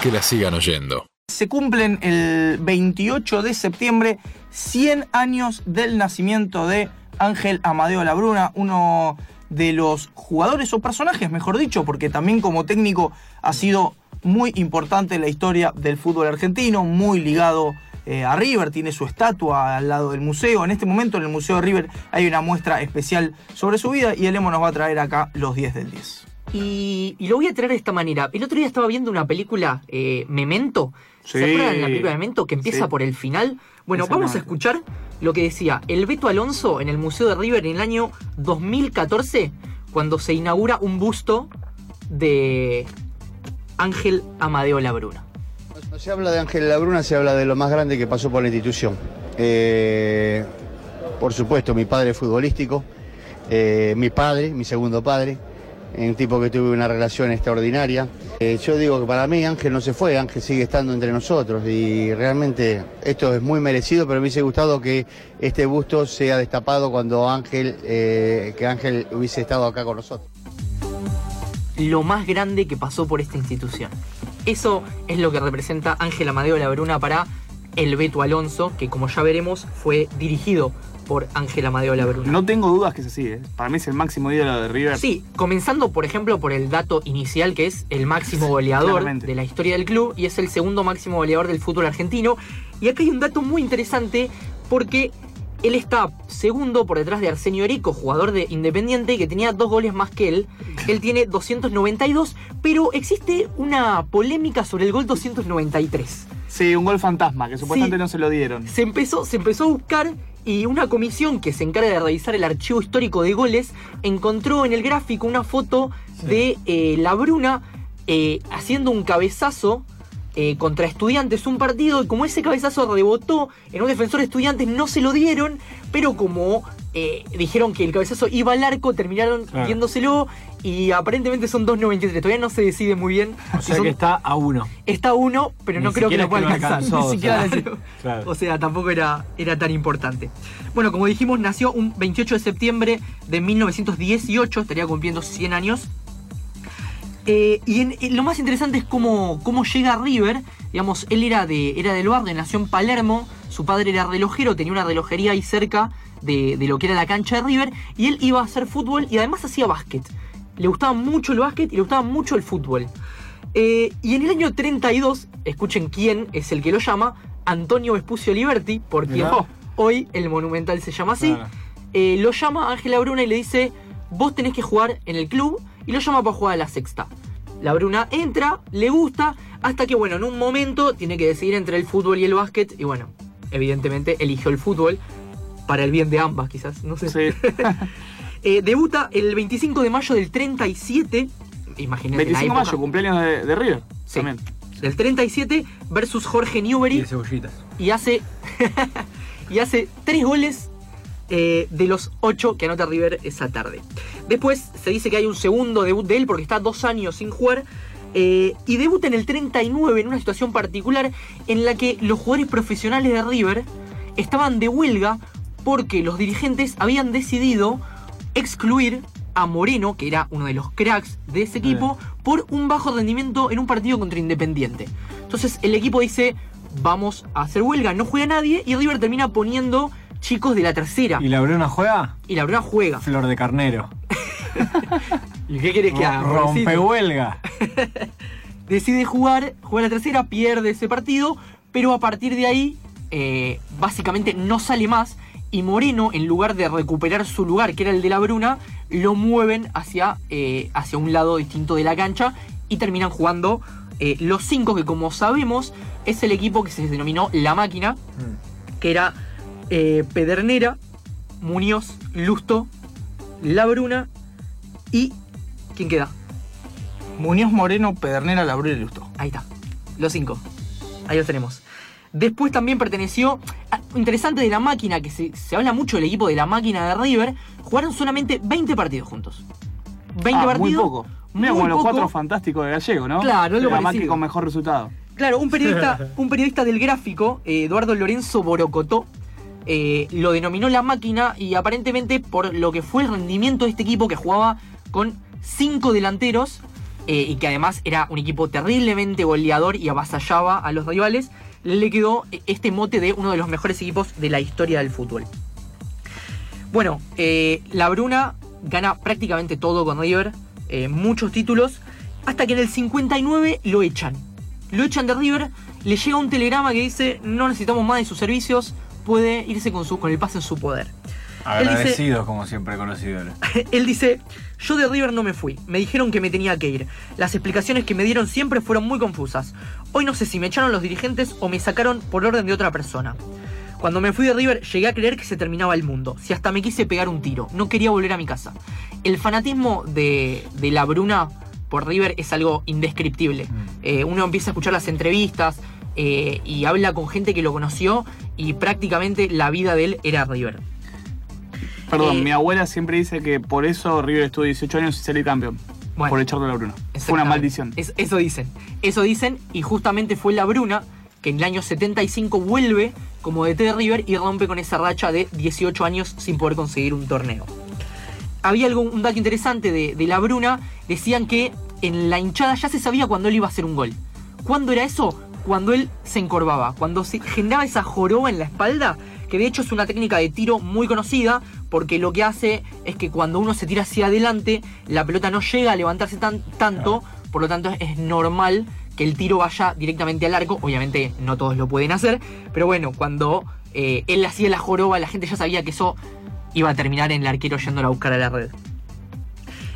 que la sigan oyendo. Se cumplen el 28 de septiembre 100 años del nacimiento de Ángel Amadeo Labruna, uno de los jugadores o personajes, mejor dicho, porque también como técnico ha sido muy importante en la historia del fútbol argentino, muy ligado eh, a River, tiene su estatua al lado del museo. En este momento en el Museo de River hay una muestra especial sobre su vida y el Emo nos va a traer acá los 10 del 10. Y, y lo voy a traer de esta manera. El otro día estaba viendo una película, eh, Memento. ¿Se acuerdan de la película Memento que empieza Sí. por el final? Bueno, Esa vamos a escuchar lo que decía el Beto Alonso en el Museo de River en el año 2014, cuando se inaugura un busto de Ángel Amadeo Labruna. Cuando se habla de Ángel Labruna, se habla de lo más grande que pasó por la institución. Eh, por supuesto, mi padre futbolístico, eh, mi padre, mi segundo padre, un tipo que tuve una relación extraordinaria. Eh, yo digo que para mí Ángel no se fue, Ángel sigue estando entre nosotros y realmente esto es muy merecido, pero me hubiese gustado que este busto sea destapado cuando Ángel, eh, que Ángel hubiese estado acá con nosotros. Lo más grande que pasó por esta institución. Eso es lo que representa Ángel Amadeo Labruna para el Beto Alonso, que como ya veremos fue dirigido por Ángel Amadeo Labruna. No tengo dudas que es así, ¿eh? para mí es el máximo ídolo de River. Sí, comenzando por ejemplo por el dato inicial que es el máximo goleador Claramente. de la historia del club y es el segundo máximo goleador del fútbol argentino. Y acá hay un dato muy interesante porque él está segundo por detrás de Arsenio Erico, jugador de Independiente, que tenía dos goles más que él. Él tiene 292, pero existe una polémica sobre el gol 293. Sí, un gol fantasma, que supuestamente Sí. no se lo dieron. Se empezó, se empezó a buscar y una comisión que se encarga de revisar el archivo histórico de goles encontró en el gráfico una foto de eh, la Bruna eh, haciendo un cabezazo eh, contra estudiantes un partido y como ese cabezazo rebotó en un defensor de estudiantes no se lo dieron, pero como eh, dijeron que el cabezazo iba al arco, terminaron Claro. diéndoselo y aparentemente son 2.93. Todavía no se decide muy bien. O si sea son- que está a uno. Está uno, pero Ni no creo que lo pueda alcanzar. alcanzó, Ni o siquiera sea. Claro. O sea, tampoco era, era tan importante. Bueno, como dijimos, nació un 28 de septiembre de 1918, estaría cumpliendo 100 años. Eh, y en- en lo más interesante es cómo, cómo llega a River. Digamos, él era, de, era del barrio, nació en Palermo. Su padre era relojero, tenía una relojería ahí cerca de, de lo que era la cancha de River. Y él iba a hacer fútbol y además hacía básquet. Le gustaba mucho el básquet y le gustaba mucho el fútbol. Eh, y en el año 32, escuchen quién es el que lo llama, Antonio Vespucio Liberti, por quien Mirá. hoy el Monumental se llama así. Eh, lo llama Ángela Bruna y le dice, vos tenés que jugar en el club, y lo llama para jugar a la sexta. La Bruna entra, le gusta, hasta que bueno, en un momento tiene que decidir entre el fútbol y el básquet, y bueno, evidentemente eligió el fútbol, para el bien de ambas quizás, no sé. Sí. Eh, debuta el 25 de mayo del 37, imagínate 25 la de época, mayo, cumpleaños de, de River. Sí. También. del 37 versus Jorge Y Newbery de cebollitas. y hace y hace tres goles eh, de los ocho que anota River esa tarde. Después se dice que hay un segundo debut de él porque está dos años sin jugar. eh, y debuta en el 39 en una situación particular en la que los jugadores profesionales de River estaban de huelga porque los dirigentes habían decidido excluir a Moreno, que era uno de los cracks de ese equipo, por un bajo rendimiento en un partido contra Independiente. Entonces el equipo dice, vamos a hacer huelga, no juega nadie, y River termina poniendo chicos de la tercera. ¿Y la Bruna juega? Y la verdad juega. Flor de carnero. ¿Y qué querés que haga? pobrecito? Rompehuelga. decide jugar, juega la tercera, pierde ese partido, pero a partir de ahí, eh, básicamente no sale más. Y Moreno, en lugar de recuperar su lugar, que era el de la Bruna, lo mueven hacia, eh, hacia un lado distinto de la cancha y terminan jugando eh, los cinco, que como sabemos es el equipo que se denominó La Máquina, que era eh, Pedernera, Muñoz, Lusto, La Bruna y... ¿Quién queda? Muñoz Moreno, Pedernera, Labruna y Lusto. Ahí está. Los cinco. Ahí los tenemos. Después también perteneció. Interesante de la máquina, que se, se habla mucho del equipo de la máquina de River. Jugaron solamente 20 partidos juntos. 20 Ah, partidos. Muy poco. Mira muy como los cuatro fantásticos de Gallego, ¿no? Claro, algo La máquina con mejor resultado. Claro, un periodista, un periodista del gráfico, eh, Eduardo Lorenzo Borocotó, eh, lo denominó la máquina y aparentemente por lo que fue el rendimiento de este equipo que jugaba con cinco delanteros, eh, y que además era un equipo terriblemente goleador y avasallaba a los rivales, le quedó este mote de uno de los mejores equipos de la historia del fútbol. Bueno, eh, la Bruna gana prácticamente todo con River, eh, muchos títulos, hasta que en el 59 lo echan. Lo echan de River, le llega un telegrama que dice no necesitamos más de sus servicios, puede irse con, su, con el pase en su poder. Él dice- Agradecidos, como siempre, con los ídolos. Él dice, yo de River no me fui, me dijeron que me tenía que ir. Las explicaciones que me dieron siempre fueron muy confusas. Hoy no sé si me echaron los dirigentes o me sacaron por orden de otra persona. Cuando me fui de River llegué a creer que se terminaba el mundo, si hasta me quise pegar un tiro, no quería volver a mi casa. El fanatismo de, de la Bruna por River es algo indescriptible. Eh, uno empieza a escuchar las entrevistas eh, y habla con gente que lo conoció y prácticamente la vida de él era River. Perdón, Eh, mi abuela siempre dice que por eso River estuvo 18 años sin salir campeón. Bueno. por echarlo a la Bruna. Fue una maldición. Es- eso dicen. Eso dicen y justamente fue la Bruna que en el año 75 vuelve como DT de River y rompe con esa racha de 18 años sin poder conseguir un torneo. Había algo, un dato interesante de, de la Bruna, decían que en la hinchada ya se sabía cuándo él iba a hacer un gol. ¿Cuándo era eso? Cuando él se encorvaba, cuando se generaba esa joroba en la espalda, que de hecho es una técnica de tiro muy conocida, porque lo que hace es que cuando uno se tira hacia adelante, la pelota no llega a levantarse tan, tanto, por lo tanto es normal que el tiro vaya directamente al arco. Obviamente no todos lo pueden hacer, pero bueno, cuando eh, él hacía la joroba, la gente ya sabía que eso iba a terminar en el arquero yéndola a buscar a la red.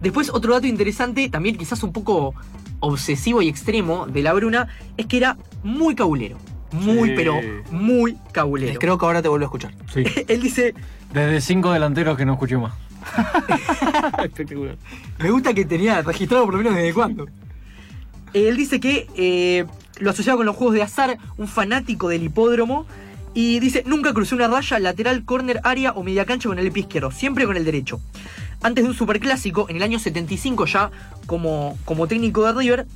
Después, otro dato interesante, también quizás un poco obsesivo y extremo de la Bruna, es que era muy cabulero. Muy, Sí. pero muy cabulero. Creo que ahora te vuelvo a escuchar. Sí. Él dice, Desde cinco delanteros que no escuché más. Espectacular. Me gusta que tenía registrado por lo menos desde cuándo. Él dice que eh, lo asociaba con los juegos de azar, un fanático del hipódromo. Y dice, nunca crucé una raya lateral, corner, área o media cancha con el pie izquierdo, siempre con el derecho. Antes de un superclásico, en el año 75 ya, como, como técnico de River,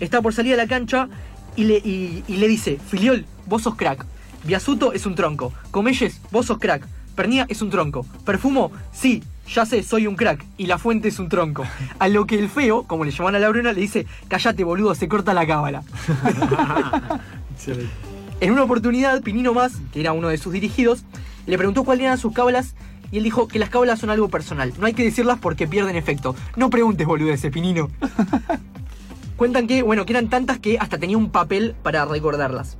está por salir a la cancha y le, y- y le dice, Filiol, vos sos crack. Biasuto es un tronco. Comelles, vos sos crack. Pernía es un tronco. Perfumo, sí, ya sé, soy un crack. Y la fuente es un tronco. A lo que el feo, como le llaman a la Bruna, le dice, cállate boludo, se corta la cábala. En una oportunidad, Pinino Más, que era uno de sus dirigidos, le preguntó cuáles eran sus cábalas y él dijo que las cábalas son algo personal. No hay que decirlas porque pierden efecto. No preguntes, boludo, ese Pinino. Cuentan que, bueno, que eran tantas que hasta tenía un papel para recordarlas.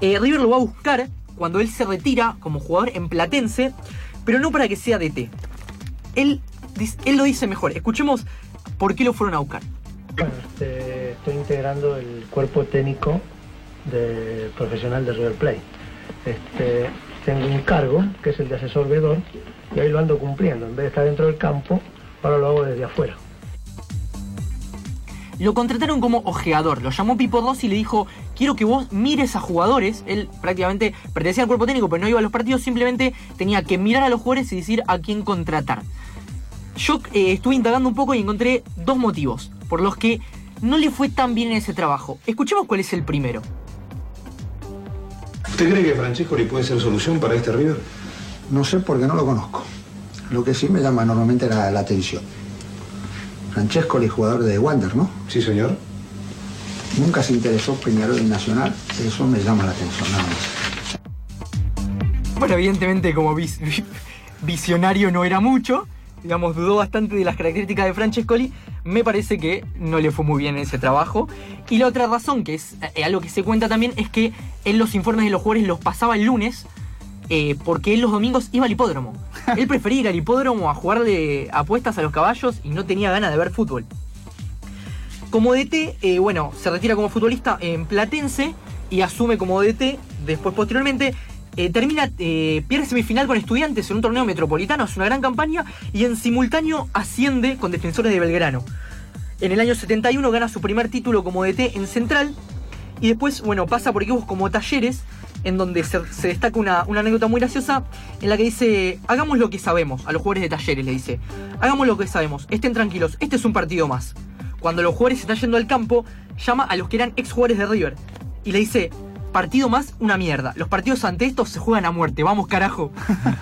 Eh, River lo va a buscar cuando él se retira como jugador en Platense, pero no para que sea DT. Él, él lo dice mejor. Escuchemos por qué lo fueron a buscar. Bueno, este, estoy integrando el cuerpo técnico de profesional de River Plate. Este, tengo un cargo, que es el de asesor vedor, y ahí lo ando cumpliendo. En vez de estar dentro del campo, ahora lo hago desde afuera. Lo contrataron como ojeador. Lo llamó Pipo Rossi y le dijo: Quiero que vos mires a jugadores. Él prácticamente pertenecía al cuerpo técnico, pero no iba a los partidos. Simplemente tenía que mirar a los jugadores y decir a quién contratar. Yo eh, estuve indagando un poco y encontré dos motivos por los que no le fue tan bien en ese trabajo. Escuchemos cuál es el primero. ¿Usted cree que Francesco le puede ser solución para este River? No sé porque no lo conozco. Lo que sí me llama normalmente la, la atención. Francesco, el jugador de Wander, ¿no? Sí, señor. Nunca se interesó Peñarol en Nacional. Eso me llama la atención, nada más. Bueno, evidentemente como vis- visionario no era mucho, digamos, dudó bastante de las características de Francescoli, me parece que no le fue muy bien en ese trabajo. Y la otra razón, que es eh, algo que se cuenta también, es que él los informes de los jugadores los pasaba el lunes, eh, porque él los domingos iba al hipódromo. Él prefería ir al hipódromo a jugarle apuestas a los caballos y no tenía ganas de ver fútbol. Como DT, eh, bueno, se retira como futbolista en Platense y asume como DT. Después, posteriormente, eh, termina, eh, pierde semifinal con estudiantes en un torneo metropolitano, es una gran campaña, y en simultáneo asciende con defensores de Belgrano. En el año 71 gana su primer título como DT en Central, y después, bueno, pasa por equipos como Talleres, en donde se, se destaca una, una anécdota muy graciosa, en la que dice, hagamos lo que sabemos, a los jugadores de Talleres le dice, hagamos lo que sabemos, estén tranquilos, este es un partido más. Cuando los jugadores están yendo al campo, llama a los que eran ex jugadores de River, y le dice, partido más, una mierda. Los partidos ante estos se juegan a muerte, vamos carajo.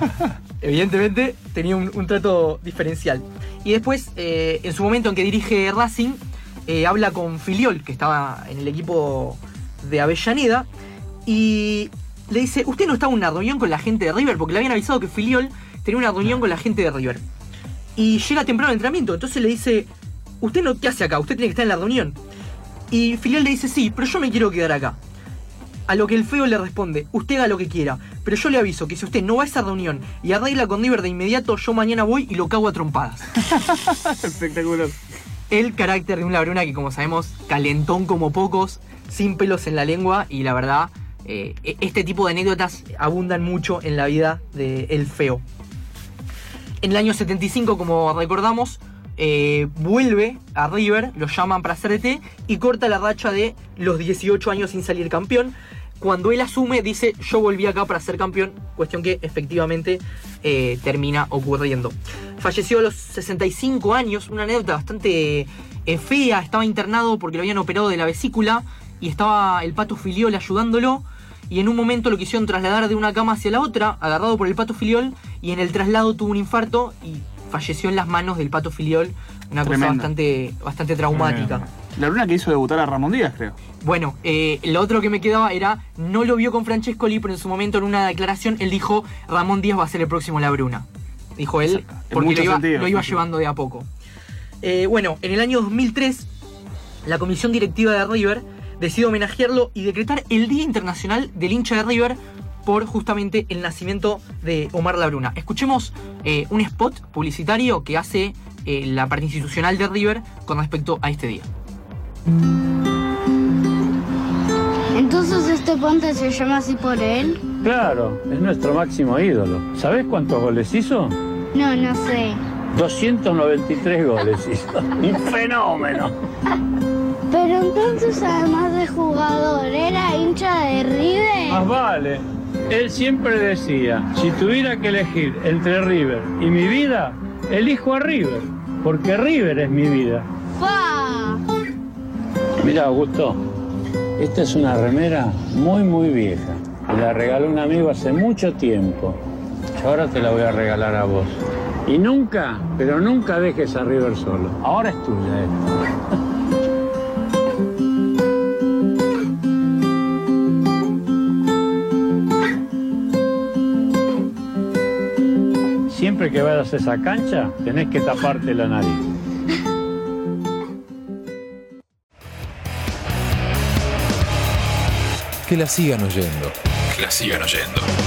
Evidentemente tenía un, un trato diferencial. Y después, eh, en su momento en que dirige Racing, eh, habla con Filiol, que estaba en el equipo de Avellaneda, y le dice, usted no estaba en una reunión con la gente de River, porque le habían avisado que Filiol tenía una reunión con la gente de River. Y llega temprano al entrenamiento, entonces le dice, ¿usted no qué hace acá? Usted tiene que estar en la reunión. Y Filiol le dice, sí, pero yo me quiero quedar acá. A lo que el feo le responde, usted haga lo que quiera, pero yo le aviso que si usted no va a esa reunión y arregla con River de inmediato, yo mañana voy y lo cago a trompadas. Espectacular. El carácter de un Labruna que como sabemos, calentón como pocos, sin pelos en la lengua y la verdad, eh, e- este tipo de anécdotas abundan mucho en la vida de El Feo. En el año 75, como recordamos, eh, vuelve a River, lo llaman para hacer DT y corta la racha de los 18 años sin salir campeón. Cuando él asume, dice, yo volví acá para ser campeón, cuestión que efectivamente eh, termina ocurriendo. Falleció a los 65 años, una anécdota bastante fea, estaba internado porque lo habían operado de la vesícula y estaba el pato filiol ayudándolo y en un momento lo quisieron trasladar de una cama hacia la otra, agarrado por el pato filiol, y en el traslado tuvo un infarto y falleció en las manos del pato filiol, una cosa bastante, bastante traumática. La luna que hizo debutar a Ramón Díaz, creo. Bueno, eh, lo otro que me quedaba era, no lo vio con Francescoli, pero en su momento en una declaración él dijo, Ramón Díaz va a ser el próximo Labruna. Dijo él, Exacto. Porque lo iba, lo iba llevando de a poco. Eh, bueno, en el año 2003, la comisión directiva de River decidió homenajearlo y decretar el Día Internacional del hincha de River por justamente el nacimiento de Omar Labruna. Escuchemos eh, un spot publicitario que hace eh, la parte institucional de River con respecto a este día. Entonces este puente se llama así por él. Claro, es nuestro máximo ídolo. ¿Sabés cuántos goles hizo? No, no sé. 293 goles hizo. Un fenómeno. Pero entonces además de jugador, ¿era hincha de River? Más vale. Él siempre decía, si tuviera que elegir entre River y mi vida, elijo a River, porque River es mi vida. ¡Fa! Mira, Augusto, esta es una remera muy, muy vieja. Me la regaló un amigo hace mucho tiempo. Y ahora te la voy a regalar a vos. Y nunca, pero nunca dejes a River solo. Ahora es tuya esta. Que vayas a esa cancha, tenés que taparte la nariz. Que la sigan oyendo. Que la sigan oyendo.